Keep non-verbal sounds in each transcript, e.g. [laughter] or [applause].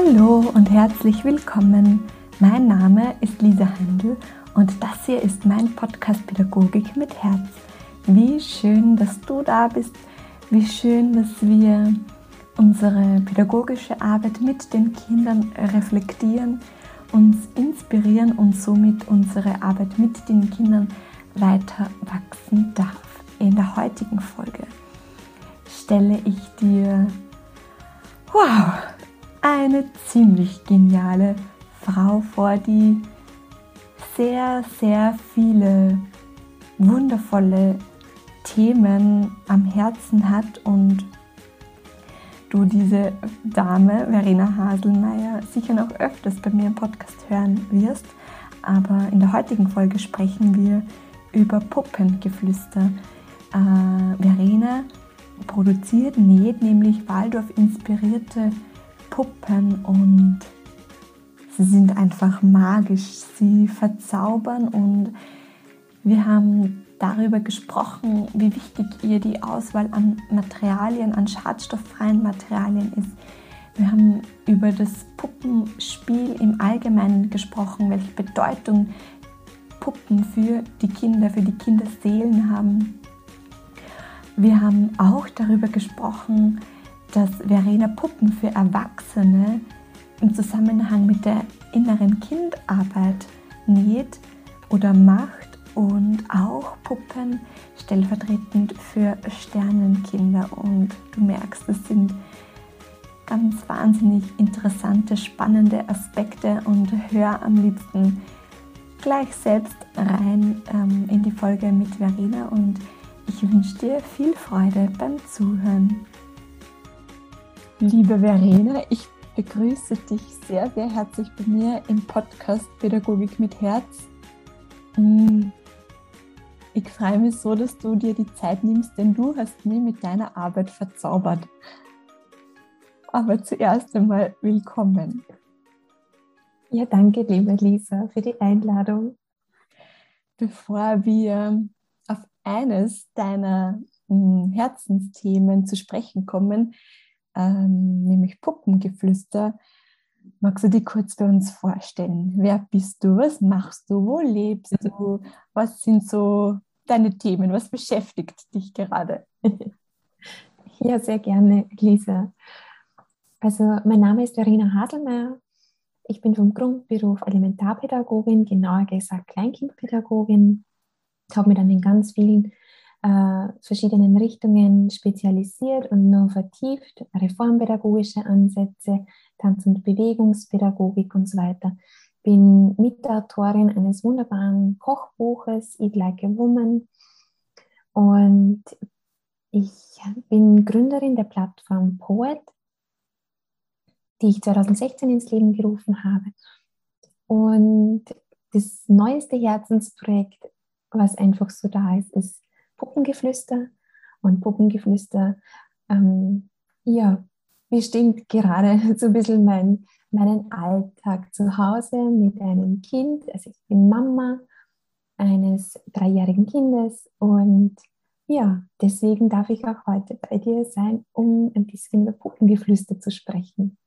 Hallo und herzlich willkommen. Mein Name ist Lisa Handel und das hier ist mein Podcast Pädagogik mit Herz. Wie schön, dass du da bist. Wie schön, dass wir unsere pädagogische Arbeit mit den Kindern reflektieren, uns inspirieren und somit unsere Arbeit mit den Kindern weiter wachsen darf. In der heutigen Folge stelle ich dir wow, eine ziemlich geniale Frau vor, die sehr, sehr viele wundervolle Themen am Herzen hat und du diese Dame, Verena Haselmeier, sicher noch öfters bei mir im Podcast hören wirst. Aber in der heutigen Folge sprechen wir über Puppengeflüster. Äh, Verena produziert, näht nämlich Waldorf inspirierte Puppen und sie sind einfach magisch. Sie verzaubern und wir haben darüber gesprochen, wie wichtig ihr die Auswahl an Materialien, an schadstofffreien Materialien ist. Wir haben über das Puppenspiel im Allgemeinen gesprochen, welche Bedeutung Puppen für die Kinder, für die Kinderseelen haben. Wir haben auch darüber gesprochen, dass Verena Puppen für Erwachsene im Zusammenhang mit der inneren Kindarbeit näht oder macht und auch Puppen stellvertretend für Sternenkinder. Und du merkst, es sind ganz wahnsinnig interessante, spannende Aspekte und hör am liebsten gleich selbst rein ähm, in die Folge mit Verena und ich wünsche dir viel Freude beim Zuhören. Liebe Verena, ich begrüße dich sehr, sehr herzlich bei mir im Podcast Pädagogik mit Herz. Mm, ich freue mich so, dass du dir die Zeit nimmst, denn du hast mich mit deiner Arbeit verzaubert. Aber zuerst einmal willkommen. Ja, danke, liebe Lisa, für die Einladung. Bevor wir auf eines deiner hm, Herzensthemen zu sprechen kommen, ähm, nämlich Puppengeflüster, magst du dich kurz bei uns vorstellen? Wer bist du? Was machst du? Wo lebst du? Was sind so deine Themen? Was beschäftigt dich gerade? [laughs] Ja, sehr gerne, Lisa. Also, mein Name ist Verena Haselmeier. Ich bin vom Grundberuf Elementarpädagogin, genauer gesagt Kleinkindpädagogin. Ich habe mich dann in ganz vielen äh, verschiedenen Richtungen spezialisiert und noch vertieft, reformpädagogische Ansätze, Tanz- und Bewegungspädagogik und so weiter. Bin Mitautorin eines wunderbaren Kochbuches Eat Like a Woman. Und ich bin Gründerin der Plattform Poet, die ich 2016 ins Leben gerufen habe. Und das neueste Herzensprojekt, was einfach so da ist, ist Puppengeflüster. Und Puppengeflüster, ähm, ja, bestimmt gerade [laughs] so ein bisschen mein meinen Alltag zu Hause mit einem Kind. Also ich bin Mama eines dreijährigen Kindes und ja, deswegen darf ich auch heute bei dir sein, um ein bisschen über Puppengeflüster zu sprechen.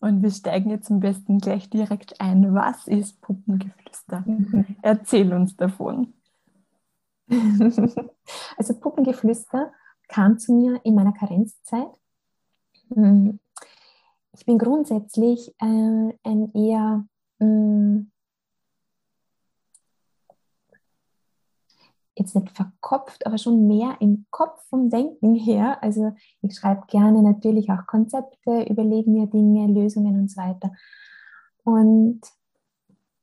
Und wir steigen jetzt am besten gleich direkt ein. Was ist Puppengeflüster? Mhm. Erzähl uns davon. [laughs] also Puppengeflüster kam zu mir in meiner Karenzzeit. Hm, ich bin grundsätzlich äh, ein eher mh, mm, jetzt nicht verkopft, aber schon mehr im Kopf vom Denken her. Also ich schreibe gerne natürlich auch Konzepte, überlege mir Dinge, Lösungen und so weiter. Und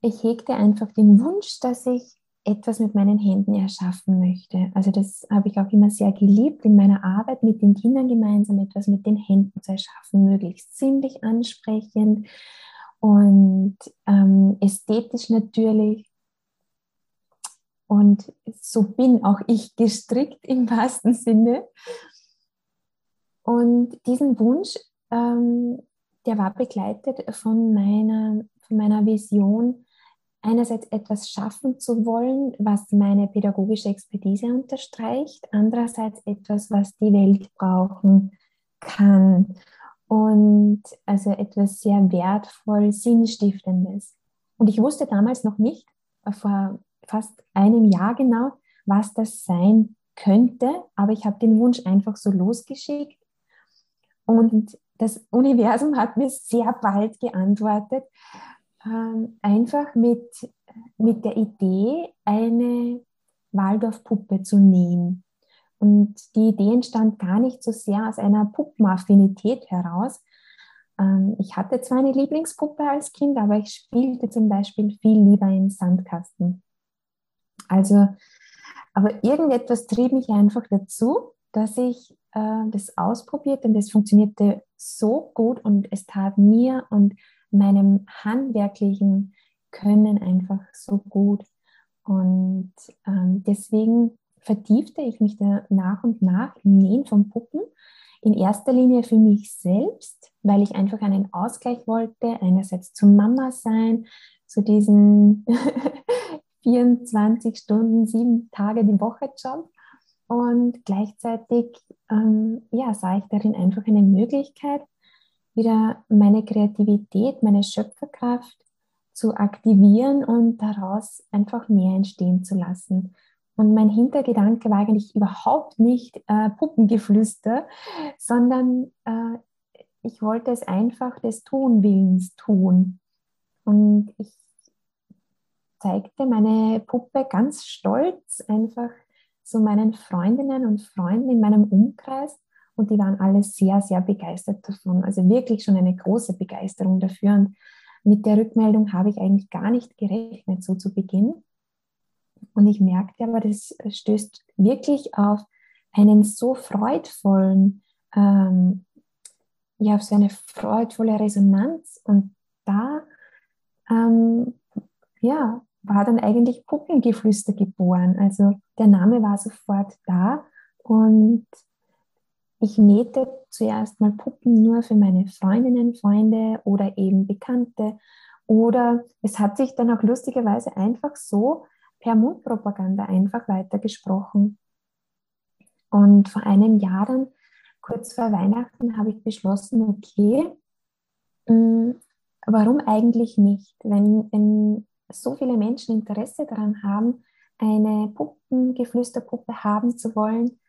ich hegte einfach den Wunsch, dass ich etwas mit meinen Händen erschaffen möchte. Also das habe ich auch immer sehr geliebt, in meiner Arbeit mit den Kindern gemeinsam etwas mit den Händen zu erschaffen, möglichst sinnlich ansprechend und ähm, ästhetisch natürlich. Und so bin auch ich gestrickt im wahrsten Sinne. Und diesen Wunsch, ähm, der war begleitet von meiner, von meiner Vision, einerseits etwas schaffen zu wollen, was meine pädagogische Expertise unterstreicht, andererseits etwas, was die Welt brauchen kann. und also etwas sehr wertvoll, sinnstiftendes. Und ich wusste damals noch nicht, äh, vor fast einem Jahr genau, was das sein könnte, aber ich habe den Wunsch einfach so losgeschickt und das Universum hat mir sehr bald geantwortet, einfach mit, mit der Idee, eine Waldorfpuppe zu nähen. Und die Idee entstand gar nicht so sehr aus einer Puppenaffinität heraus. Ähm, ich hatte zwar eine Lieblingspuppe als Kind, aber ich spielte zum Beispiel viel lieber in Sandkasten. Also, aber irgendetwas trieb mich einfach dazu, dass ich äh, das ausprobierte und das funktionierte so gut und es tat mir und meinem handwerklichen Können einfach so gut. Und ähm, deswegen vertiefte ich mich da nach und nach im Nähen von Puppen. In erster Linie für mich selbst, weil ich einfach einen Ausgleich wollte, einerseits zum Mama sein, zu diesen [laughs] 24 Stunden, sieben Tage die Woche Job. Und gleichzeitig ähm, ja, sah ich darin einfach eine Möglichkeit, wieder meine Kreativität, meine Schöpferkraft zu aktivieren und daraus einfach mehr entstehen zu lassen. Und mein Hintergedanke war eigentlich überhaupt nicht äh, Puppengeflüster, sondern äh, ich wollte es einfach des Tunwillens tun. Und ich zeigte meine Puppe ganz stolz einfach so meinen Freundinnen und Freunden in meinem Umkreis und die waren alle sehr, sehr begeistert davon. Also wirklich schon eine große Begeisterung dafür. Und mit der Rückmeldung habe ich eigentlich gar nicht gerechnet, so zu Beginn. Und ich merkte aber, das stößt wirklich auf einen so freudvollen, ähm, ja, auf so eine freudvolle Resonanz. Und da, ähm, ja, war dann eigentlich Puppengeflüster geboren. Also der Name war sofort da und ich nähte zuerst mal Puppen nur für meine Freundinnen, Freunde oder eben Bekannte. Oder es hat sich dann auch lustigerweise einfach so per Mundpropaganda einfach weitergesprochen. Und vor einem Jahr dann, kurz vor Weihnachten, habe ich beschlossen, okay, mm, warum eigentlich nicht? Wenn, wenn so viele Menschen Interesse daran haben, eine Puppengeflüsterpuppe haben zu wollen,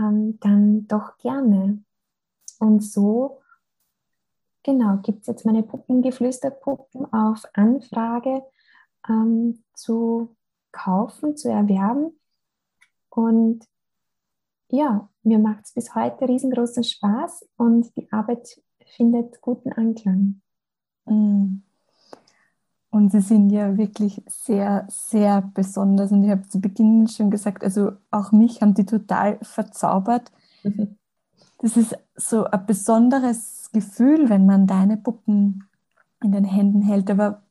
ähm, dann doch gerne. Und so, genau, gibt es jetzt meine Puppengeflüsterpuppen auf Anfrage ähm, zu kaufen, zu erwerben. Und ja, mir macht es bis heute riesengroßen Spaß und die Arbeit findet guten Anklang. Mm. Und sie sind ja wirklich sehr, sehr besonders. Und ich habe zu Beginn schon gesagt, also auch mich haben die total verzaubert. Mhm. Das ist so ein besonderes Gefühl, wenn man deine Puppen in den Händen hält. Aber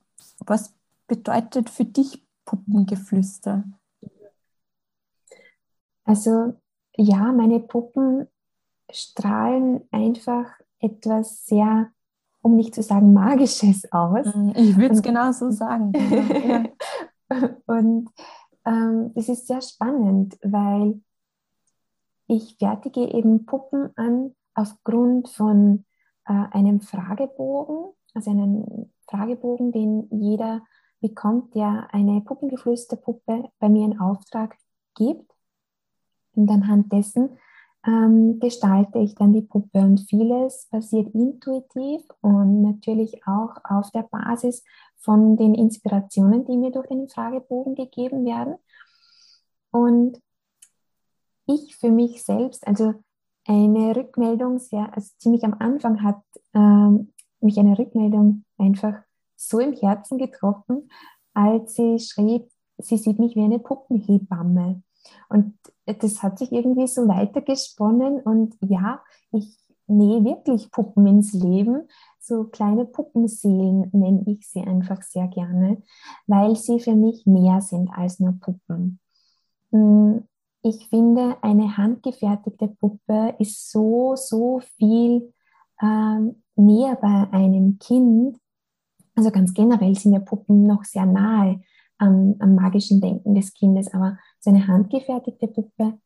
was bedeutet für dich Puppengeflüster? Also ja, meine Puppen strahlen einfach etwas sehr um nicht zu sagen magisches aus. Mhm, ich würde es genau so sagen. [laughs] ja. Und ähm, es ist sehr spannend, weil ich fertige eben Puppen an aufgrund von äh, einem Fragebogen, also einen Fragebogen, den jeder bekommt, der eine Puppengeflüsterpuppe bei mir in Auftrag gibt. Und anhand dessen ähm, gestalte ich dann die Puppe und vieles passiert intuitiv und natürlich auch auf der Basis von den Inspirationen, die mir durch den Fragebogen gegeben werden. Und ich für mich selbst, also eine Rückmeldung, sehr, also ziemlich am Anfang hat ähm, mich eine Rückmeldung einfach so im Herzen getroffen, als sie schrieb, sie sieht mich wie eine Puppenhebamme. Und das hat sich irgendwie so weitergesponnen und ja, ich nähe wirklich Puppen ins Leben. So kleine Puppenseelen nenne ich sie einfach sehr gerne, weil sie für mich mehr sind als nur Puppen. Hm, ich finde, eine handgefertigte Puppe ist so, so viel ähm, näher bei einem Kind. Also ganz generell sind ja Puppen noch sehr nahe am, am magischen Denken des Kindes, aber so eine handgefertigte Puppe,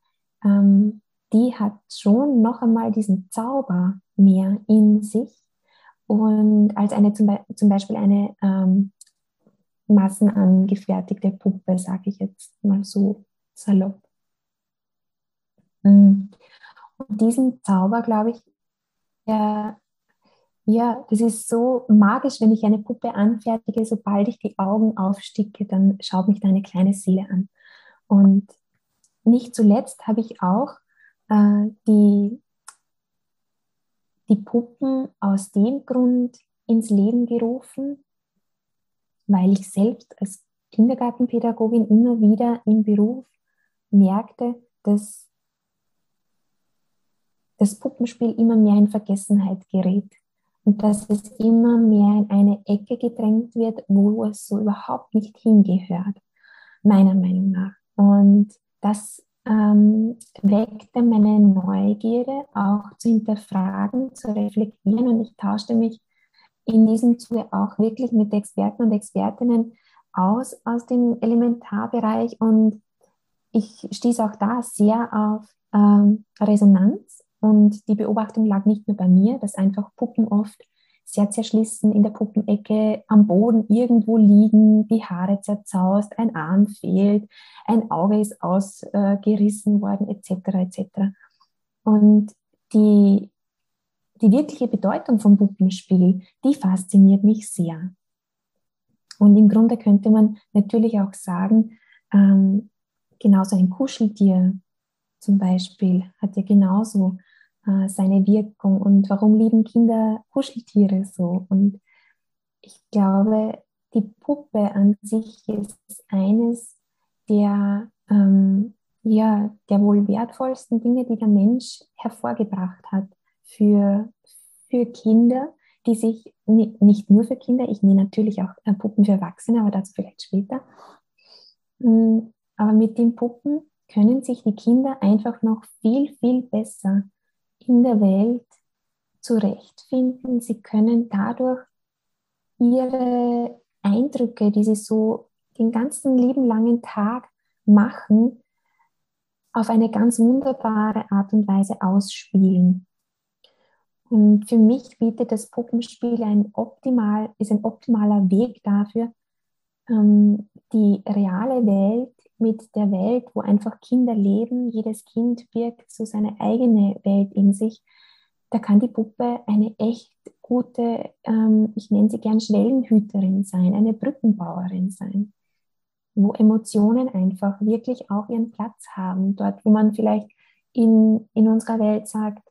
ähm, die hat schon noch einmal diesen Zauber mehr in sich und als eine zum, Be zum Beispiel eine ähm, massenangefertigte Puppe, sage ich jetzt mal so salopp. Mm. Und diesen Zauber, glaube ich, ja, ja, das ist so magisch, wenn ich eine Puppe anfertige, sobald ich die Augen aufsticke, dann schaut mich da eine kleine Seele an. Und nicht zuletzt habe ich auch äh, die, die Puppen aus dem Grund ins Leben gerufen, weil ich selbst als Kindergartenpädagogin immer wieder im Beruf merkte, dass das Puppenspiel immer mehr in Vergessenheit gerät und dass es immer mehr in eine Ecke gedrängt wird, wo es so überhaupt nicht hingehört, meiner Meinung nach. Und das ähm, weckte meine Neugierde, auch zu hinterfragen, zu reflektieren. Und ich tauschte mich in diesem Zuge auch wirklich mit Experten und Expertinnen aus, aus dem Elementarbereich. Und ich stieß auch da sehr auf ähm, Resonanz. Und die Beobachtung lag nicht nur bei mir, dass einfach Puppen oft sehr zerschlissen in der Puppenecke am Boden irgendwo liegen, die Haare zerzaust, ein Arm fehlt, ein Auge ist ausgerissen worden, etc. etc. Und die, die wirkliche Bedeutung vom Puppenspiel, die fasziniert mich sehr. Und im Grunde könnte man natürlich auch sagen, ähm, genauso ein Kuscheltier zum Beispiel hat ja genauso äh, seine Wirkung und warum lieben Kinder Kuscheltiere so. Und ich glaube, die Puppe an sich ist eines der, ähm, ja, der wohl wertvollsten Dinge, die der Mensch hervorgebracht hat für, für Kinder, die sich nicht nur für Kinder, ich nehme natürlich auch äh, Puppen für Erwachsene, aber dazu vielleicht später. Mm, aber mit den Puppen können sich die Kinder einfach noch viel, viel besser in der Welt zurechtfinden. Sie können dadurch ihre Eindrücke, die sie so den ganzen lieben langen Tag machen, auf eine ganz wunderbare Art und Weise ausspielen. Und für mich bietet das Puppenspiel ein optimal, ist ein optimaler Weg dafür, ähm, die reale Welt mit der Welt, wo einfach Kinder leben, jedes Kind birgt so seine eigene Welt in sich, da kann die Puppe eine echt gute, ähm, ich nenne sie gern Schwellenhüterin sein, eine Brückenbauerin sein, wo Emotionen einfach wirklich auch ihren Platz haben, dort, wo man vielleicht in, in unserer Welt sagt,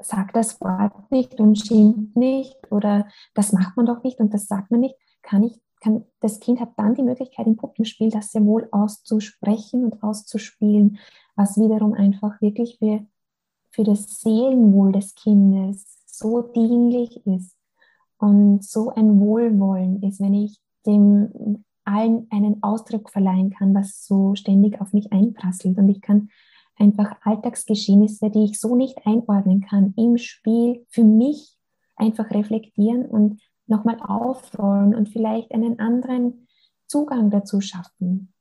sag das Wort nicht und schimpft nicht oder das macht man doch nicht und das sagt man nicht, kann ich kann, das Kind hat dann die Möglichkeit im Puppenspiel das sehr wohl auszusprechen und auszuspielen, was wiederum einfach wirklich für, für das Seelenwohl des Kindes so dienlich ist und so ein Wohlwollen ist, wenn ich dem allen einen Ausdruck verleihen kann, was so ständig auf mich einprasselt. Und ich kann einfach Alltagsgeschehnisse, die ich so nicht einordnen kann, im Spiel für mich einfach reflektieren und nochmal aufrollen und vielleicht einen anderen Zugang dazu schaffen.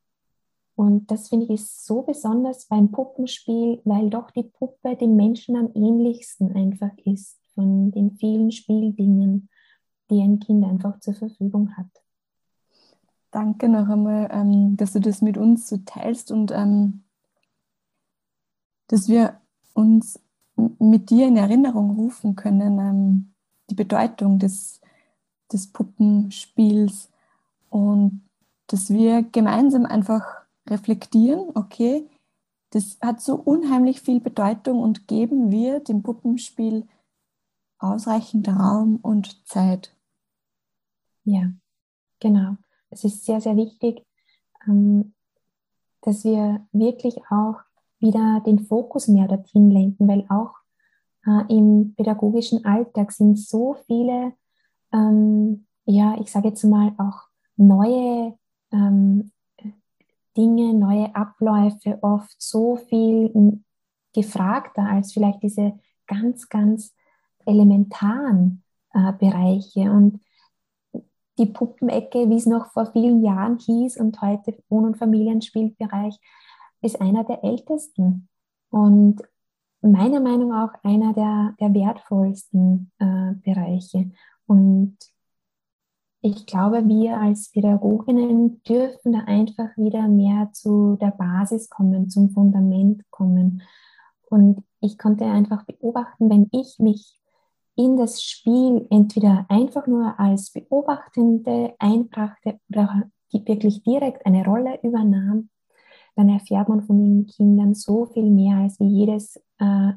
Und das finde ich ist so besonders beim Puppenspiel, weil doch die Puppe dem Menschen am ähnlichsten einfach ist von den vielen Spieldingen, die ein Kind einfach zur Verfügung hat. Danke noch einmal, ähm, dass du das mit uns so teilst und ähm, dass wir uns mit dir in Erinnerung rufen können, ähm, die Bedeutung des des Puppenspiels und dass wir gemeinsam einfach reflektieren, okay, das hat so unheimlich viel Bedeutung und geben wir dem Puppenspiel ausreichend Raum und Zeit. Ja, genau. Es ist sehr, sehr wichtig, ähm, dass wir wirklich auch wieder den Fokus mehr dorthin lenken, weil auch äh, im pädagogischen Alltag sind so viele ähm, ja, ich sage jetzt mal auch neue ähm, Dinge, neue Abläufe oft so viel gefragter als vielleicht diese ganz, ganz elementaren äh, Bereiche. Und die Puppenecke, wie es noch vor vielen Jahren hieß und heute Wohn- und Familienspielbereich, ist einer der ältesten. Und meiner Meinung nach auch einer der, der wertvollsten äh, Bereiche. Und ich glaube, wir als Pädagoginnen dürfen da einfach wieder mehr zu der Basis kommen, zum Fundament kommen. Und ich konnte einfach beobachten, wenn ich mich in das Spiel entweder einfach nur als Beobachtende einbrachte oder wirklich direkt eine Rolle übernahm, dann erfährt man von den Kindern so viel mehr, als wie jedes äh,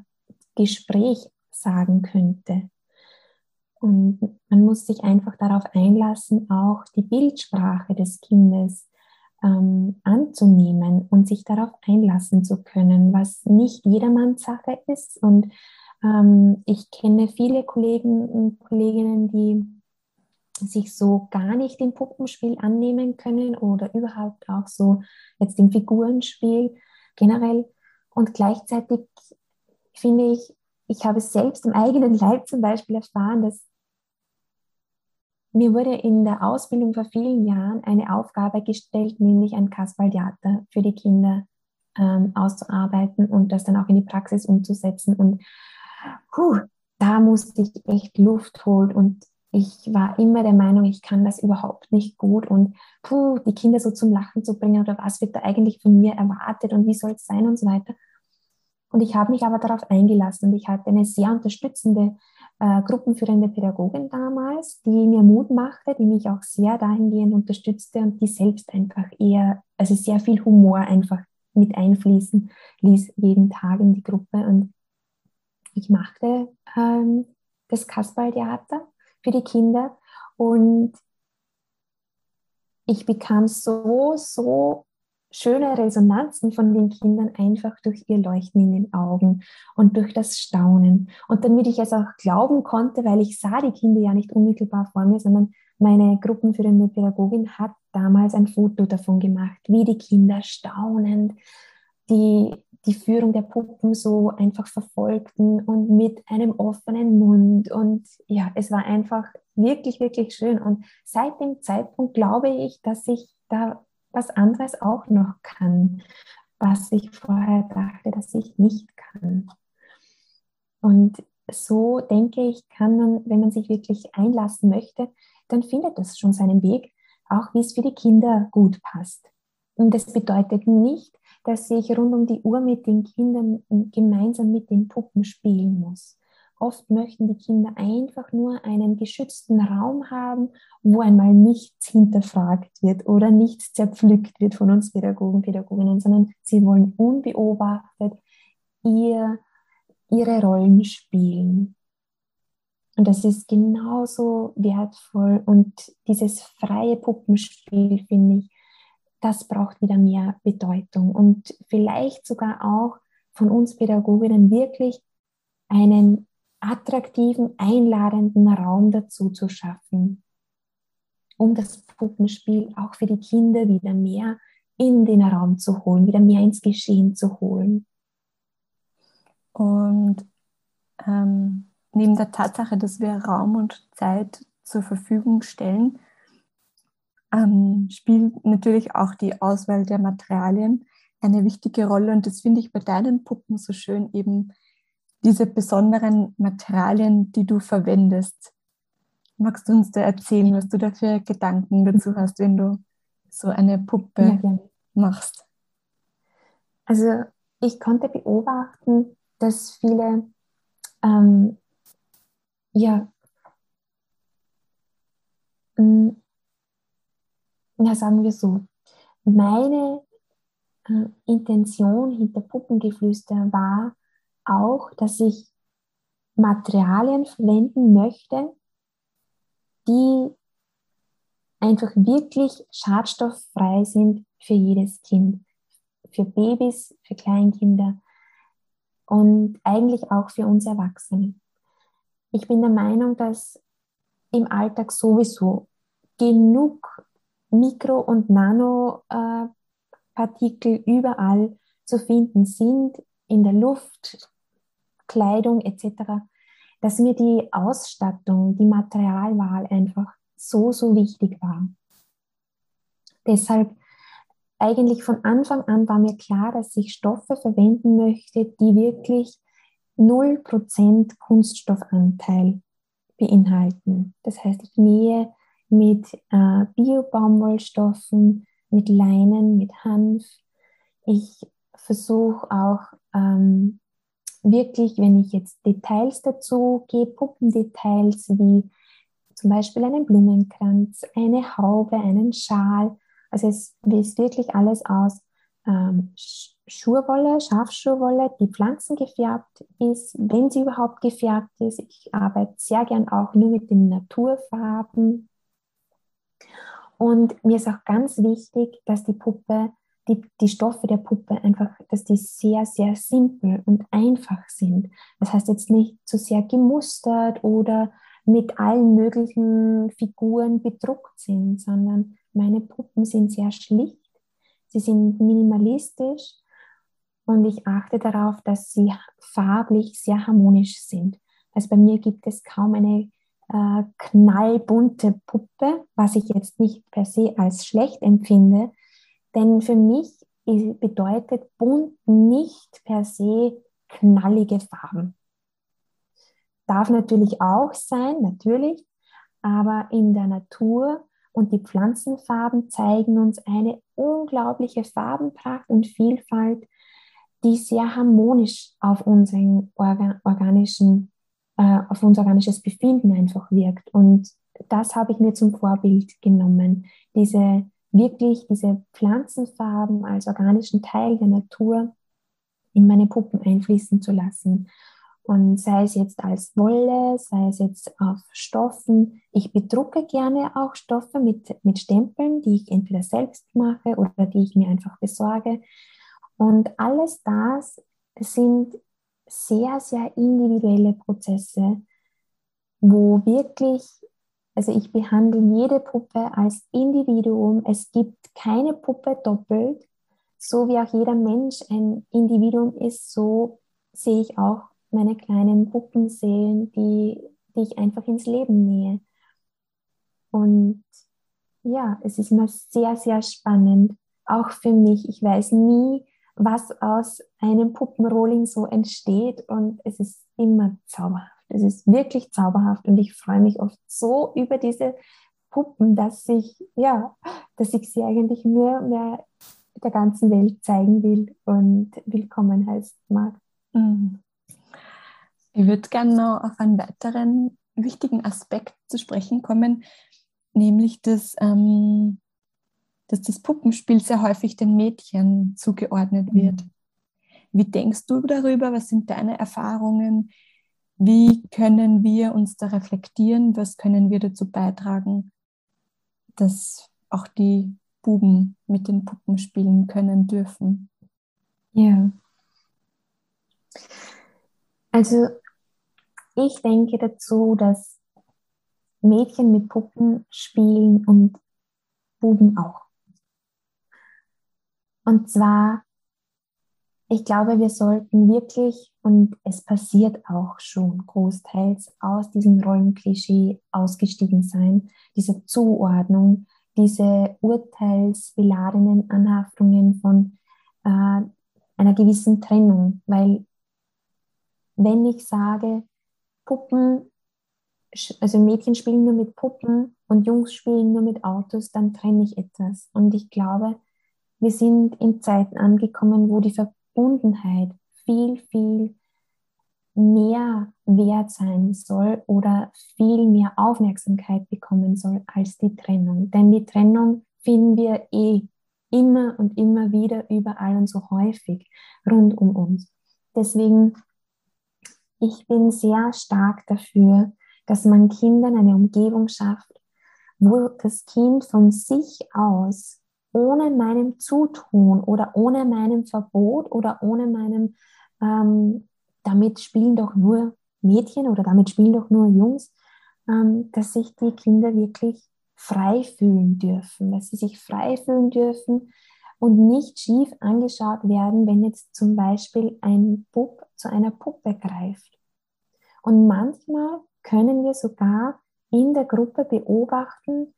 Gespräch sagen könnte. Und man muss sich einfach darauf einlassen, auch die Bildsprache des Kindes ähm, anzunehmen und sich darauf einlassen zu können, was nicht jedermanns Sache ist. Und ähm, ich kenne viele Kollegen und Kolleginnen, die sich so gar nicht dem Puppenspiel annehmen können oder überhaupt auch so jetzt im Figurenspiel generell. Und gleichzeitig finde ich, ich habe es selbst im eigenen Leib zum Beispiel erfahren, dass mir wurde in der Ausbildung vor vielen Jahren eine Aufgabe gestellt, nämlich ein Kasperltheater für die Kinder ähm, auszuarbeiten und das dann auch in die Praxis umzusetzen. Und puh, da musste ich echt Luft holen und ich war immer der Meinung, ich kann das überhaupt nicht gut und puh, die Kinder so zum Lachen zu bringen oder was wird da eigentlich von mir erwartet und wie soll es sein und so weiter. Und ich habe mich aber darauf eingelassen und ich hatte eine sehr unterstützende äh, gruppenführende Pädagogin damals, die mir Mut machte, die mich auch sehr dahingehend unterstützte und die selbst einfach eher, also sehr viel Humor einfach mit einfließen ließ jeden Tag in die Gruppe. Und ich machte ähm, das Kasperltheater für die Kinder und ich bekam so, so schöne Resonanzen von den Kindern einfach durch ihr Leuchten in den Augen und durch das Staunen. Und damit ich es auch glauben konnte, weil ich sah die Kinder ja nicht unmittelbar vor mir, sondern meine gruppenführende Pädagogin hat damals ein Foto davon gemacht, wie die Kinder staunend die, die Führung der Puppen so einfach verfolgten und mit einem offenen Mund. Und ja, es war einfach wirklich, wirklich schön. Und seit dem Zeitpunkt glaube ich, dass ich da was anderes auch noch kann, was ich vorher dachte, dass ich nicht kann. Und so denke ich, kann man, wenn man sich wirklich einlassen möchte, dann findet es schon seinen Weg, auch wie es für die Kinder gut passt. Und das bedeutet nicht, dass ich rund um die Uhr mit den Kindern gemeinsam mit den Puppen spielen muss. Oft möchten die Kinder einfach nur einen geschützten Raum haben, wo einmal nichts hinterfragt wird oder nichts zerpflückt wird von uns Pädagogen, Pädagoginnen, sondern sie wollen unbeobachtet ihr, ihre Rollen spielen. Und das ist genauso wertvoll. Und dieses freie Puppenspiel, finde ich, das braucht wieder mehr Bedeutung. Und vielleicht sogar auch von uns Pädagoginnen wirklich einen attraktiven, einladenden Raum dazu zu schaffen, um das Puppenspiel auch für die Kinder wieder mehr in den Raum zu holen, wieder mehr ins Geschehen zu holen. Und ähm, neben der Tatsache, dass wir Raum und Zeit zur Verfügung stellen, ähm, spielt natürlich auch die Auswahl der Materialien eine wichtige Rolle. Und das finde ich bei deinen Puppen so schön, eben diese besonderen Materialien, die du verwendest. Magst du uns da erzählen, was du da für Gedanken dazu hast, wenn du so eine Puppe ja, machst? Also ich konnte beobachten, dass viele ähm, ja, mm, ja, sagen wir so, meine äh, Intention hinter Puppengeflüster war, auch, dass ich Materialien verwenden möchte, die einfach wirklich schadstofffrei sind für jedes Kind, für Babys, für Kleinkinder und eigentlich auch für uns Erwachsene. Ich bin der Meinung, dass im Alltag sowieso genug Mikro- und Nanopartikel überall zu finden sind, in der Luft, Kleidung etc., dass mir die Ausstattung, die Materialwahl einfach so, so wichtig war. Deshalb eigentlich von Anfang an war mir klar, dass ich Stoffe verwenden möchte, die wirklich 0% Kunststoffanteil beinhalten. Das heißt, ich nähe mit äh, Bio-Baumwollstoffen, mit Leinen, mit Hanf. Ich versuche auch ähm, wirklich, wenn ich jetzt Details dazu gebe, Puppendetails wie zum Beispiel einen Blumenkranz, eine Haube, einen Schal. Also es ist wirklich alles aus ähm, Schurwolle, Schafschurwolle, die pflanzengefärbt ist, wenn sie überhaupt gefärbt ist. Ich arbeite sehr gern auch nur mit den Naturfarben. Und mir ist auch ganz wichtig, dass die Puppe, die, die Stoffe der Puppe einfach, dass die sehr, sehr simpel und einfach sind. Das heißt jetzt nicht zu sehr gemustert oder mit allen möglichen Figuren bedruckt sind, sondern meine Puppen sind sehr schlicht, sie sind minimalistisch und ich achte darauf, dass sie farblich sehr harmonisch sind. Also bei mir gibt es kaum eine äh, knallbunte Puppe, was ich jetzt nicht per se als schlecht empfinde, denn für mich bedeutet bunt nicht per se knallige Farben. Darf natürlich auch sein, natürlich, aber in der Natur und die Pflanzenfarben zeigen uns eine unglaubliche Farbenpracht und Vielfalt, die sehr harmonisch auf unseren organischen, äh, auf unser organisches Befinden einfach wirkt. Und das habe ich mir zum Vorbild genommen. Diese wirklich diese Pflanzenfarben als organischen Teil der Natur in meine Puppen einfließen zu lassen. Und sei es jetzt als Wolle, sei es jetzt auf Stoffen. Ich bedrucke gerne auch Stoffe mit, mit Stempeln, die ich entweder selbst mache oder die ich mir einfach besorge. Und alles das sind sehr, sehr individuelle Prozesse, wo wirklich, also ich behandle jede Puppe als Individuum. Es gibt keine Puppe doppelt. So wie auch jeder Mensch ein Individuum ist, so sehe ich auch meine kleinen Puppenseelen, die, die ich einfach ins Leben nähe. Und ja, es ist immer sehr, sehr spannend, auch für mich. Ich weiß nie, was aus einem Puppenrolling so entsteht und es ist immer zauberhaft. Es ist wirklich zauberhaft und ich freue mich oft so über diese Puppen, dass ich, ja, dass ich sie eigentlich nur mehr der ganzen Welt zeigen will und willkommen heißt mag. Mhm. Ich würde gerne noch auf einen weiteren wichtigen Aspekt zu sprechen kommen, nämlich das ähm, dass das Puppenspiel sehr häufig den Mädchen zugeordnet mhm. wird. Wie denkst du darüber? Was sind deine Erfahrungen? Wie können wir uns da reflektieren? Was können wir dazu beitragen, dass auch die Buben mit den Puppen spielen können dürfen? Ja. Also ich denke dazu, dass Mädchen mit Puppen spielen und Buben auch. Und zwar, ich glaube, wir sollten wirklich, und es passiert auch schon großteils, aus diesem Rollenklischee ausgestiegen sein, dieser Zuordnung, diese urteilsbeladenen Anhaftungen von äh, einer gewissen Trennung. Weil wenn ich sage, Puppen, also Mädchen spielen nur mit Puppen und Jungs spielen nur mit Autos, dann trenne ich etwas. Und ich glaube, wir sind in Zeiten angekommen, wo die Verbundenheit viel, viel mehr wert sein soll oder viel mehr Aufmerksamkeit bekommen soll als die Trennung. Denn die Trennung finden wir eh immer und immer wieder überall und so häufig rund um uns. Deswegen, ich bin sehr stark dafür, dass man Kindern eine Umgebung schafft, wo das Kind von sich aus ohne meinem Zutun oder ohne meinem Verbot oder ohne meinem, ähm, damit spielen doch nur Mädchen oder damit spielen doch nur Jungs, ähm, dass sich die Kinder wirklich frei fühlen dürfen, dass sie sich frei fühlen dürfen und nicht schief angeschaut werden, wenn jetzt zum Beispiel ein Bub zu einer Puppe greift. Und manchmal können wir sogar in der Gruppe beobachten,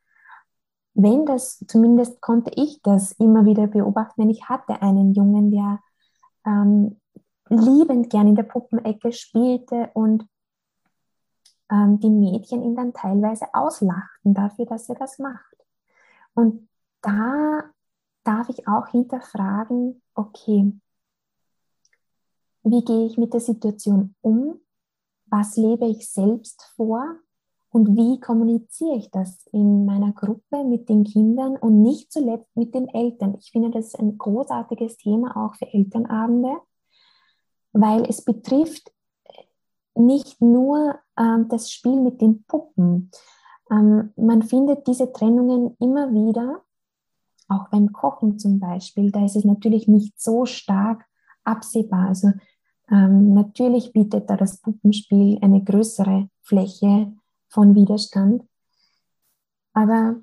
wenn das, zumindest konnte ich das immer wieder beobachten, denn ich hatte einen Jungen, der ähm, liebend gern in der Puppenecke spielte und ähm, die Mädchen ihn dann teilweise auslachten dafür, dass er das macht. Und da darf ich auch hinterfragen, okay, wie gehe ich mit der Situation um? Was lebe ich selbst vor? Und wie kommuniziere ich das in meiner Gruppe mit den Kindern und nicht zuletzt mit den Eltern? Ich finde, das ist ein großartiges Thema auch für Elternabende, weil es betrifft nicht nur ähm, das Spiel mit den Puppen. Ähm, man findet diese Trennungen immer wieder, auch beim Kochen zum Beispiel. Da ist es natürlich nicht so stark absehbar. Also ähm, natürlich bietet da das Puppenspiel eine größere Fläche von Widerstand. Aber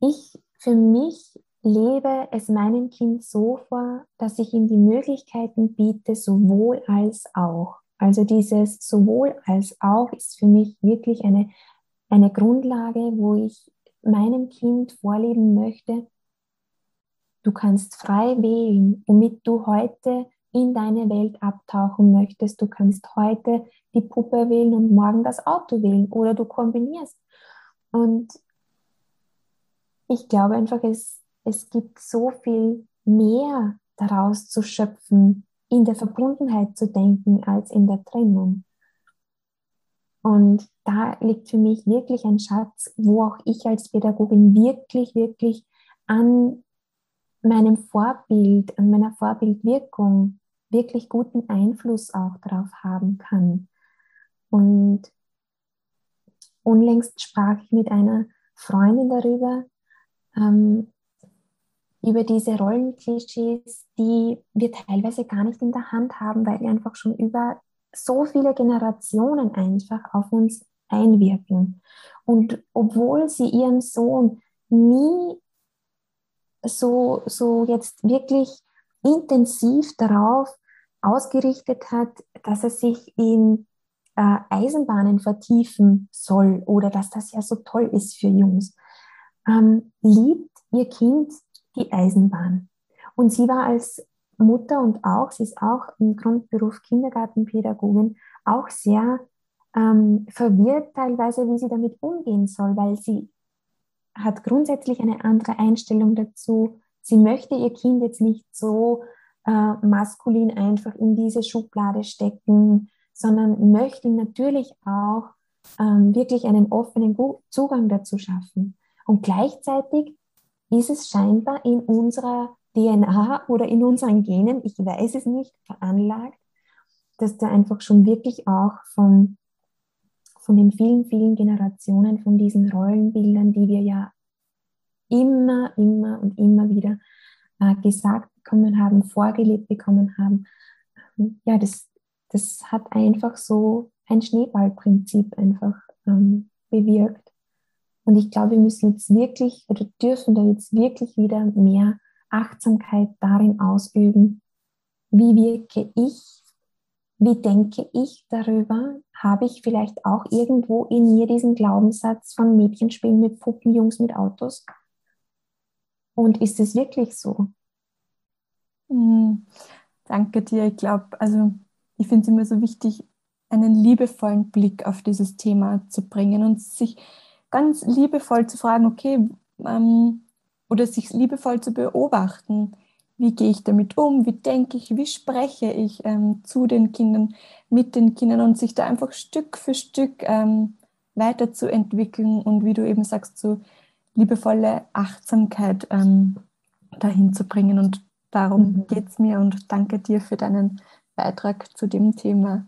ich für mich lebe es meinem Kind so vor, dass ich ihm die Möglichkeiten biete, sowohl als auch. Also dieses sowohl als auch ist für mich wirklich eine, eine Grundlage, wo ich meinem Kind vorleben möchte, du kannst frei wählen, womit du heute in deine Welt abtauchen möchtest. Du kannst heute die Puppe wählen und morgen das Auto wählen oder du kombinierst. Und ich glaube einfach, es, es gibt so viel mehr daraus zu schöpfen, in der Verbundenheit zu denken als in der Trennung. Und da liegt für mich wirklich ein Schatz, wo auch ich als Pädagogin wirklich, wirklich an meinem Vorbild, an meiner Vorbildwirkung wirklich guten Einfluss auch darauf haben kann. Und unlängst sprach ich mit einer Freundin darüber, ähm, über diese Rollenklischees, die wir teilweise gar nicht in der Hand haben, weil die einfach schon über so viele Generationen einfach auf uns einwirken. Und obwohl sie ihren Sohn nie so, so jetzt wirklich intensiv darauf ausgerichtet hat, dass er sich in äh, Eisenbahnen vertiefen soll oder dass das ja so toll ist für Jungs, ähm, liebt ihr Kind die Eisenbahn. Und sie war als Mutter und auch, sie ist auch im Grundberuf Kindergartenpädagogin, auch sehr ähm, verwirrt teilweise, wie sie damit umgehen soll, weil sie hat grundsätzlich eine andere Einstellung dazu. Sie möchte ihr Kind jetzt nicht so äh, maskulin einfach in diese Schublade stecken, sondern möchte natürlich auch ähm, wirklich einen offenen Zugang dazu schaffen. Und gleichzeitig ist es scheinbar in unserer DNA oder in unseren Genen, ich weiß es nicht, veranlagt, dass da einfach schon wirklich auch von, von den vielen, vielen Generationen von diesen Rollenbildern, die wir ja immer, immer und immer wieder äh, gesagt bekommen haben, vorgelebt bekommen haben. Ähm, ja, das, das hat einfach so ein Schneeballprinzip einfach ähm, bewirkt. Und ich glaube, wir müssen jetzt wirklich oder dürfen da jetzt wirklich wieder mehr Achtsamkeit darin ausüben, wie wirke ich, wie denke ich darüber, habe ich vielleicht auch irgendwo in mir diesen Glaubenssatz von Mädchen spielen mit Puppen, Jungs mit Autos? Und ist es wirklich so? Mhm. Danke dir. Ich glaube, also ich finde es immer so wichtig, einen liebevollen Blick auf dieses Thema zu bringen und sich ganz liebevoll zu fragen, okay, ähm, oder sich liebevoll zu beobachten, wie gehe ich damit um, wie denke ich, wie spreche ich ähm, zu den Kindern, mit den Kindern und sich da einfach Stück für Stück ähm, weiterzuentwickeln und wie du eben sagst, so liebevolle Achtsamkeit ähm, dahin zu bringen. Und darum mhm. geht es mir und danke dir für deinen Beitrag zu dem Thema.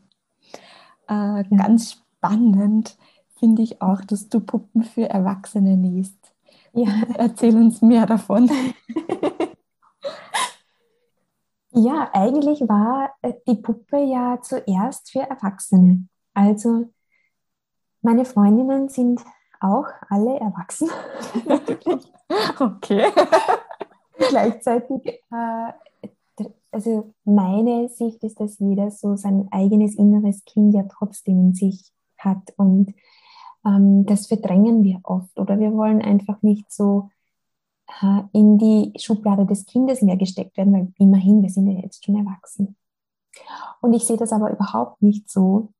Äh, ja. Ganz spannend finde ich auch, dass du Puppen für Erwachsene nähst. Ja. Erzähl uns mehr davon. [laughs] ja, eigentlich war äh, die Puppe ja zuerst für Erwachsene. Also meine Freundinnen sind auch alle erwachsen. [laughs] okay. [laughs] Gleichzeitig, äh, also meine Sicht ist, dass jeder so sein eigenes inneres Kind ja trotzdem in sich hat und ähm, das verdrängen wir oft oder wir wollen einfach nicht so äh, in die Schublade des Kindes mehr gesteckt werden, weil immerhin, wir sind ja jetzt schon erwachsen. Und ich sehe das aber überhaupt nicht so.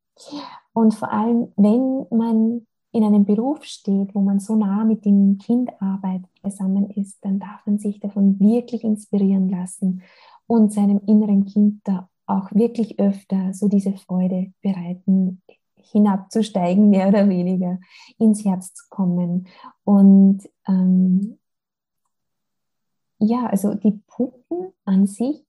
Und vor allem, wenn man in einem Beruf steht, wo man so nah mit dem Kind arbeitet, zusammen ist, dann darf man sich davon wirklich inspirieren lassen und seinem inneren Kind da auch wirklich öfter so diese Freude bereiten, hinabzusteigen, mehr oder weniger, ins Herz zu kommen. Und ähm, ja, also die Puppen an sich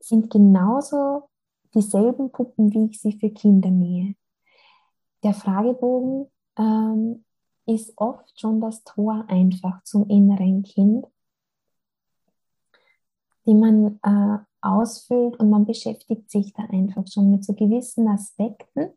sind genauso dieselben Puppen, wie ich sie für Kinder nähe. Der Fragebogen ähm, ist oft schon das Tor einfach zum inneren Kind, die man äh, ausfüllt und man beschäftigt sich da einfach schon mit so gewissen Aspekten.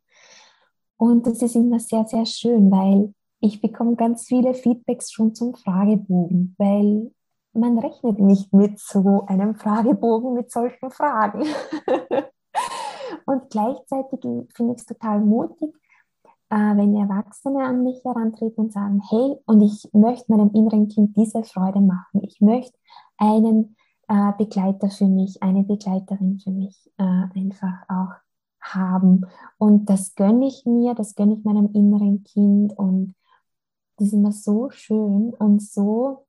Und das ist immer sehr, sehr schön, weil ich bekomme ganz viele Feedbacks schon zum Fragebogen, weil man rechnet nicht mit so einem Fragebogen mit solchen Fragen. [laughs] und gleichzeitig finde ich es total mutig, äh, wenn Erwachsene an mich herantreten und sagen, hey, und ich möchte meinem inneren Kind diese Freude machen. Ich möchte einen äh, Begleiter für mich, eine Begleiterin für mich äh, einfach auch haben. Und das gönne ich mir, das gönne ich meinem inneren Kind und das ist immer so schön und so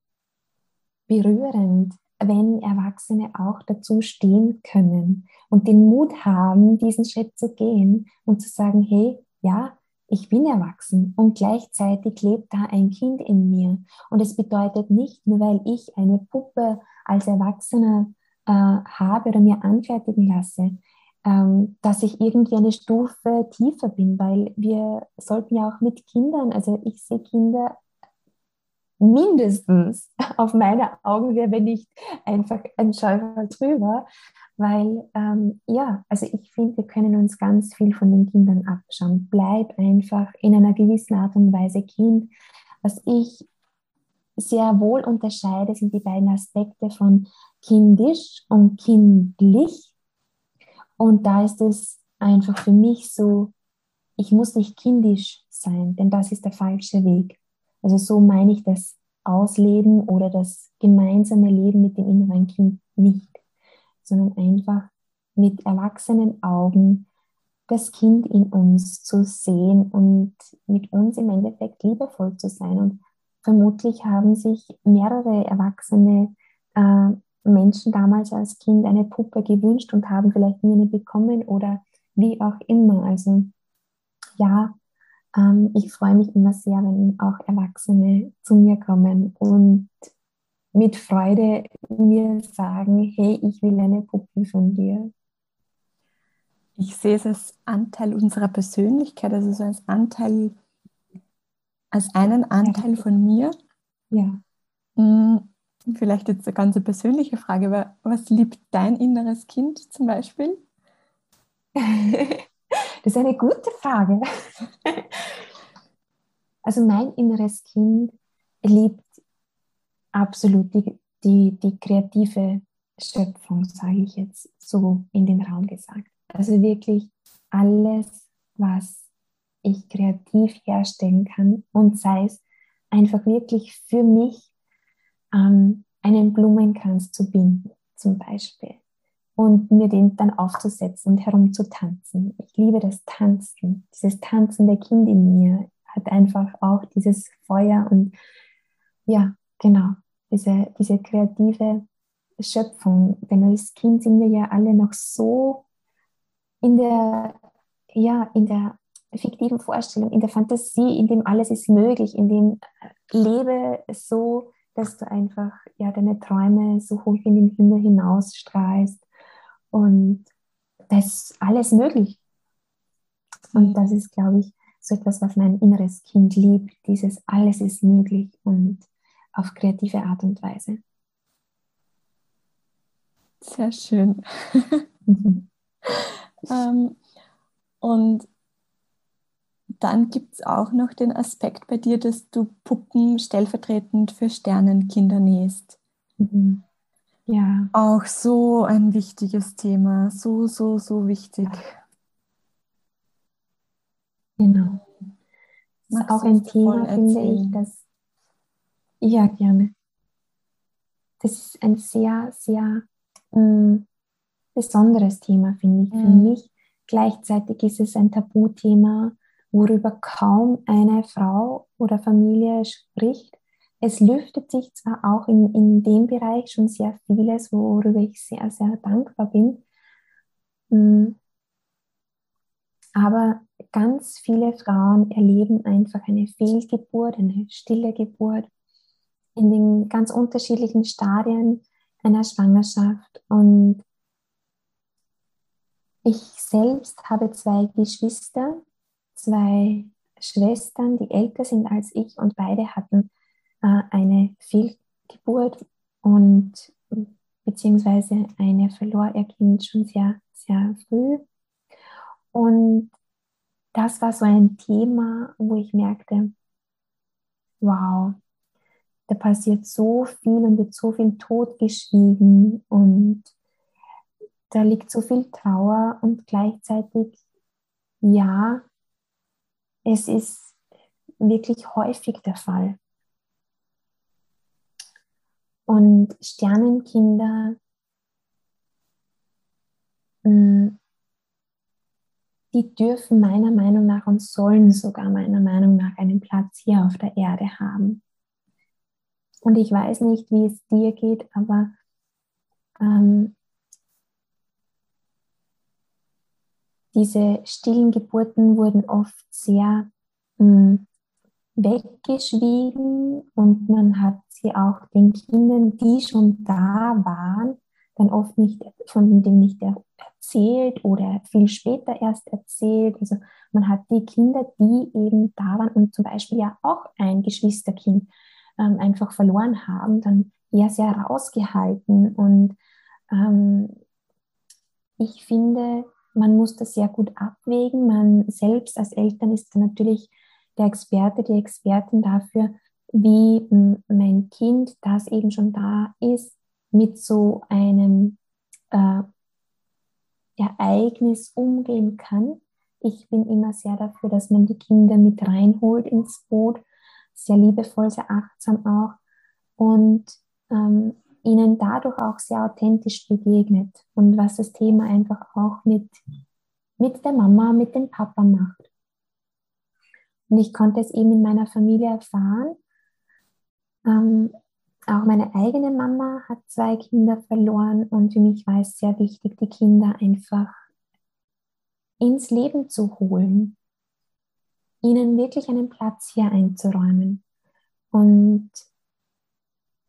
berührend, wenn Erwachsene auch dazu stehen können und den Mut haben, diesen Schritt zu gehen und zu sagen, hey, ja, ich bin erwachsen und gleichzeitig lebt da ein Kind in mir. Und es bedeutet nicht, nur weil ich eine Puppe als Erwachsener äh, habe oder mir anfertigen lasse, ähm, dass ich irgendwie eine Stufe tiefer bin, weil wir sollten ja auch mit Kindern, also ich sehe Kinder mindestens [laughs] auf meine Augenhöhe, wenn nicht einfach ein Schäufer drüber, weil ähm, ja, also ich finde, wir können uns ganz viel von den Kindern abschauen. Bleib einfach in einer gewissen Art und Weise Kind. Was ich sehr wohl unterscheide, sind die beiden Aspekte von kindisch und kindlich. Und da ist es einfach für mich so, ich muss nicht kindisch sein, denn das ist der falsche Weg. Also so meine ich das Ausleben oder das gemeinsame Leben mit dem inneren Kind nicht, sondern einfach mit erwachsenen Augen das Kind in uns zu sehen und mit uns im Endeffekt liebevoll zu sein. Und vermutlich haben sich mehrere erwachsene äh, Menschen damals als Kind eine Puppe gewünscht und haben vielleicht nie eine bekommen oder wie auch immer. Also ja, ähm, ich freue mich immer sehr, wenn auch Erwachsene zu mir kommen und mit Freude mir sagen, hey, ich will eine Puppe von dir. Ich sehe es als Anteil unserer Persönlichkeit, also so als Anteil, als einen Anteil von mir. Ja. Hm, vielleicht jetzt eine ganz persönliche Frage, aber was liebt dein inneres Kind zum Beispiel? [laughs] Das ist eine gute Frage. Also mein inneres Kind liebt absolut die, die, die kreative Schöpfung, sage ich jetzt so in den Raum gesagt. Also wirklich alles, was ich kreativ herstellen kann und sei es einfach wirklich für mich ähm, einen Blumenkranz zu binden, zum Beispiel und mir den dann aufzusetzen und herumzutanzen. Ich liebe das Tanzen. Dieses tanzende Kind in mir hat einfach auch dieses Feuer und ja, genau, diese, diese kreative Schöpfung. Denn als Kind sind wir ja alle noch so in der, ja, in der fiktiven Vorstellung, in der Fantasie, in dem alles ist möglich, in dem lebe so, dass du einfach ja deine Träume so hoch in den Himmel hinausstrahlst und das ist alles möglich. Und das ist, glaube ich, so etwas, was mein inneres Kind liebt. Dieses alles ist möglich und auf kreative Art und Weise. Sehr schön. Mhm. [laughs] [laughs] ähm, und dann gibt es auch noch den Aspekt bei dir, dass du Puppen stellvertretend für Sternenkinder nähst. Mhm. Ja. Auch so ein wichtiges Thema, so, so, so wichtig. Genau. Das ist auch ein Thema, finde ich, das. Ja, gerne. das ist ein sehr, sehr mh, mm, besonderes Thema, finde ich. Mhm. Für mich gleichzeitig ist es ein Tabuthema, worüber kaum eine Frau oder Familie spricht. Es lüftet sich zwar auch in, in dem Bereich schon sehr vieles, worüber ich sehr, sehr dankbar bin. Mm. Aber ganz viele Frauen erleben einfach eine Fehlgeburt, eine stille Geburt in den ganz unterschiedlichen Stadien einer Schwangerschaft. Und ich selbst habe zwei Geschwister, zwei Schwestern, die älter sind als ich und beide hatten äh, eine Fehlgeburt und beziehungsweise eine verlor ihr Kind schon sehr, sehr früh. Und das war so ein Thema, wo ich merkte, wow, da passiert so viel und wird so viel totgeschwiegen und da liegt so viel Trauer und gleichzeitig, ja, es ist wirklich häufig der Fall. Und Sternenkinder, mm, die dürfen meiner Meinung nach und sollen sogar meiner Meinung nach einen Platz hier auf der Erde haben. Und ich weiß nicht, wie es dir geht, aber ähm, diese stillen Geburten wurden oft sehr mh, hm, weggeschwiegen und man hat sie auch den Kindern, die schon da waren, dann oft nicht von dem nicht erzählt oder viel später erst erzählt. Also man hat die Kinder, die eben da waren und zum Beispiel ja auch ein Geschwisterkind ähm, einfach verloren haben, dann eher sehr rausgehalten. Und ähm, ich finde, man muss das sehr gut abwägen. Man selbst als Eltern ist natürlich der Experte, die Expertin dafür, wie mein Kind, das eben schon da ist, mit so einem äh, Ereignis umgehen kann. Ich bin immer sehr dafür, dass man die Kinder mit reinholt ins Boot, sehr liebevoll, sehr achtsam auch und ähm, ihnen dadurch auch sehr authentisch begegnet und was das Thema einfach auch mit, mit der Mama, mit dem Papa macht. Und ich konnte es eben in meiner Familie erfahren. Ähm, auch meine eigene Mama hat zwei Kinder verloren und für mich war es sehr wichtig, die Kinder einfach ins Leben zu holen, ihnen wirklich einen Platz hier einzuräumen. Und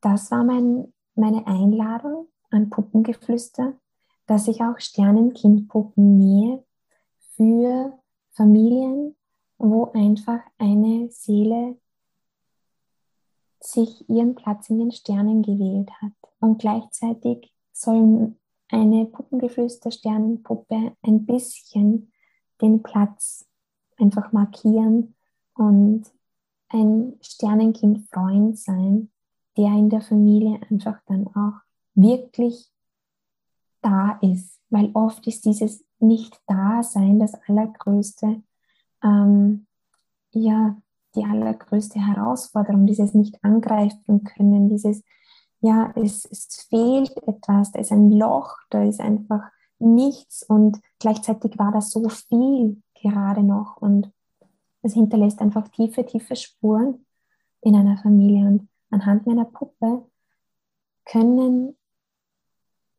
das war mein meine Einladung an Puppengeflüster, dass ich auch Sternenkindpuppen nähe für Familien, wo einfach eine Seele sich ihren Platz in den Sternen gewählt hat. Und gleichzeitig soll eine Puppengeflüster-Sternenpuppe ein bisschen den Platz einfach markieren und ein Sternenkind-Freund sein, der in der Familie einfach dann auch wirklich da ist. Weil oft ist dieses Nicht-Dasein das allergrößte, ähm, ja, die allergrößte Herausforderung, dieses Nicht-Angreifen können, dieses, ja, es, es fehlt etwas, da ist ein Loch, da ist einfach nichts und gleichzeitig war da so viel gerade noch und es hinterlässt einfach tiefe, tiefe Spuren in einer Familie und anhand meiner Puppe können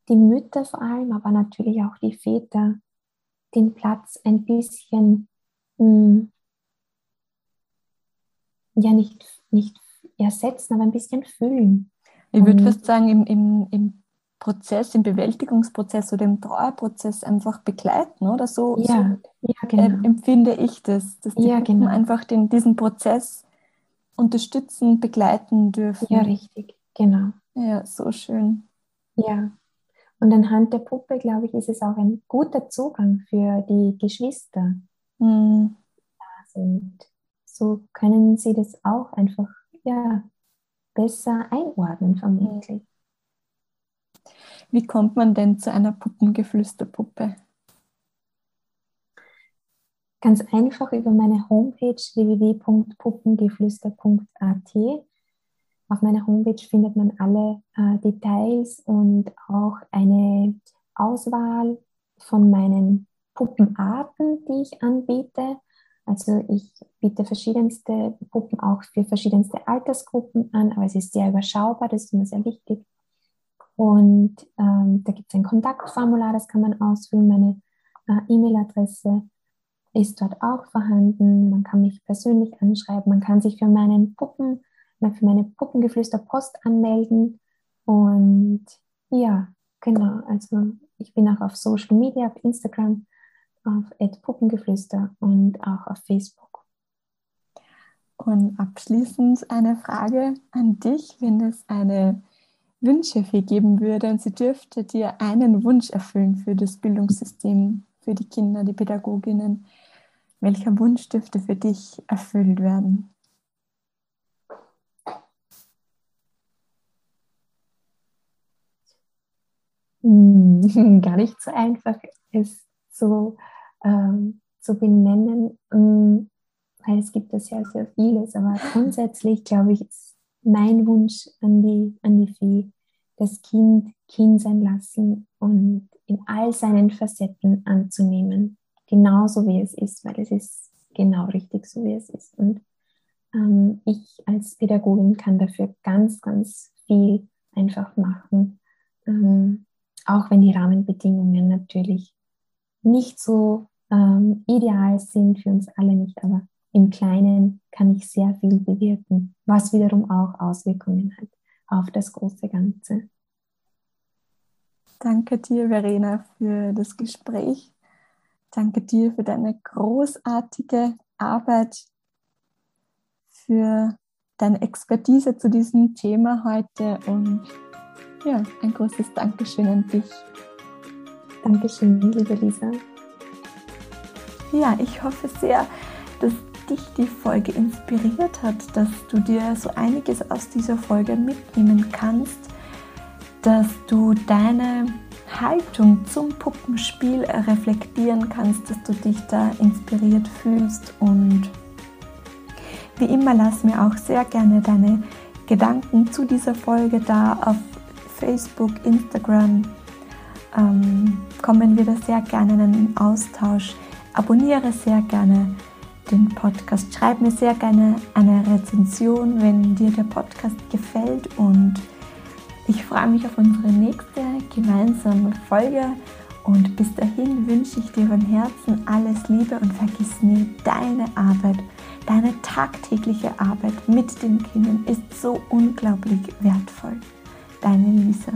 die Mütter vor allem, aber natürlich auch die Väter den Platz ein bisschen, mh, hm, ja nicht, nicht ersetzen, aber ein bisschen füllen. Ich würde fast sagen, im, im, im Prozess, im Bewältigungsprozess oder im Trauerprozess einfach begleiten, oder so, ja, so ja, genau. äh, empfinde ich das, dass die ja, genau. einfach den, diesen Prozess unterstützen, begleiten dürfen. Ja, richtig, genau. Ja, so schön. Ja. Und anhand der Puppe, glaube ich, ist es auch ein guter Zugang für die Geschwister. Mhm. sind. So können sie das auch einfach ja, besser einordnen, vermutlich. Wie kommt man denn zu einer Puppengeflüsterpuppe? Ganz einfach über meine Homepage www.puppengeflüster.at. Auf meiner Homepage findet man alle äh, Details und auch eine Auswahl von meinen Puppenarten, die ich anbiete. Also ich biete verschiedenste Puppen auch für verschiedenste Altersgruppen an, aber es ist sehr überschaubar, das ist immer sehr wichtig. Und ähm, da gibt es ein Kontaktformular, das kann man ausfüllen. Meine äh, E-Mail-Adresse ist dort auch vorhanden. Man kann mich persönlich anschreiben. Man kann sich für meinen Puppen, für meine Puppengeflüster Post anmelden. Und ja, genau. Also ich bin auch auf Social Media, auf Instagram, auf Puppengeflüster und auch auf Facebook. Und abschließend eine Frage an dich, wenn es eine Wünschefee geben würde und sie dürfte dir einen Wunsch erfüllen für das Bildungssystem, für die Kinder, die Pädagoginnen. Welcher Wunsch dürfte für dich erfüllt werden? Hm, [laughs] gar nicht so einfach, es so ähm, zu benennen, hm, weil es gibt ja sehr, sehr vieles. Aber grundsätzlich, glaube ich, ist mein Wunsch an die, an die Fee, das Kind Kind sein lassen und in all seinen Facetten anzunehmen, genauso wie es ist, weil es ist genau richtig so, wie es ist. Und ähm, ich als Pädagogin kann dafür ganz, ganz viel einfach machen, ähm, auch wenn die Rahmenbedingungen natürlich nicht so ähm, ideal sind für uns alle nicht, aber im Kleinen kann ich sehr viel bewirken, was wiederum auch Auswirkungen hat auf das große Ganze. Danke dir, Verena, für das Gespräch. Danke dir für deine großartige Arbeit, für deine Expertise zu diesem Thema heute und ja, ein großes Dankeschön an dich. Dankeschön, liebe Lisa. Ja, ich hoffe sehr, dass dich die Folge inspiriert hat, dass du dir so einiges aus dieser Folge mitnehmen kannst, dass du deine Haltung zum Puppenspiel reflektieren kannst, dass du dich da inspiriert fühlst und wie immer lass mir auch sehr gerne deine Gedanken zu dieser Folge da auf Facebook, Instagram. Ähm, kommen wir da sehr gerne in einen Austausch. Abonniere sehr gerne den Podcast. Schreib mir sehr gerne eine Rezension, wenn dir der Podcast gefällt. Und ich freue mich auf unsere nächste gemeinsame Folge. Und bis dahin wünsche ich dir von Herzen alles Liebe und vergiss nie, deine Arbeit, deine tagtägliche Arbeit mit den Kindern ist so unglaublich wertvoll. Deine Lisa.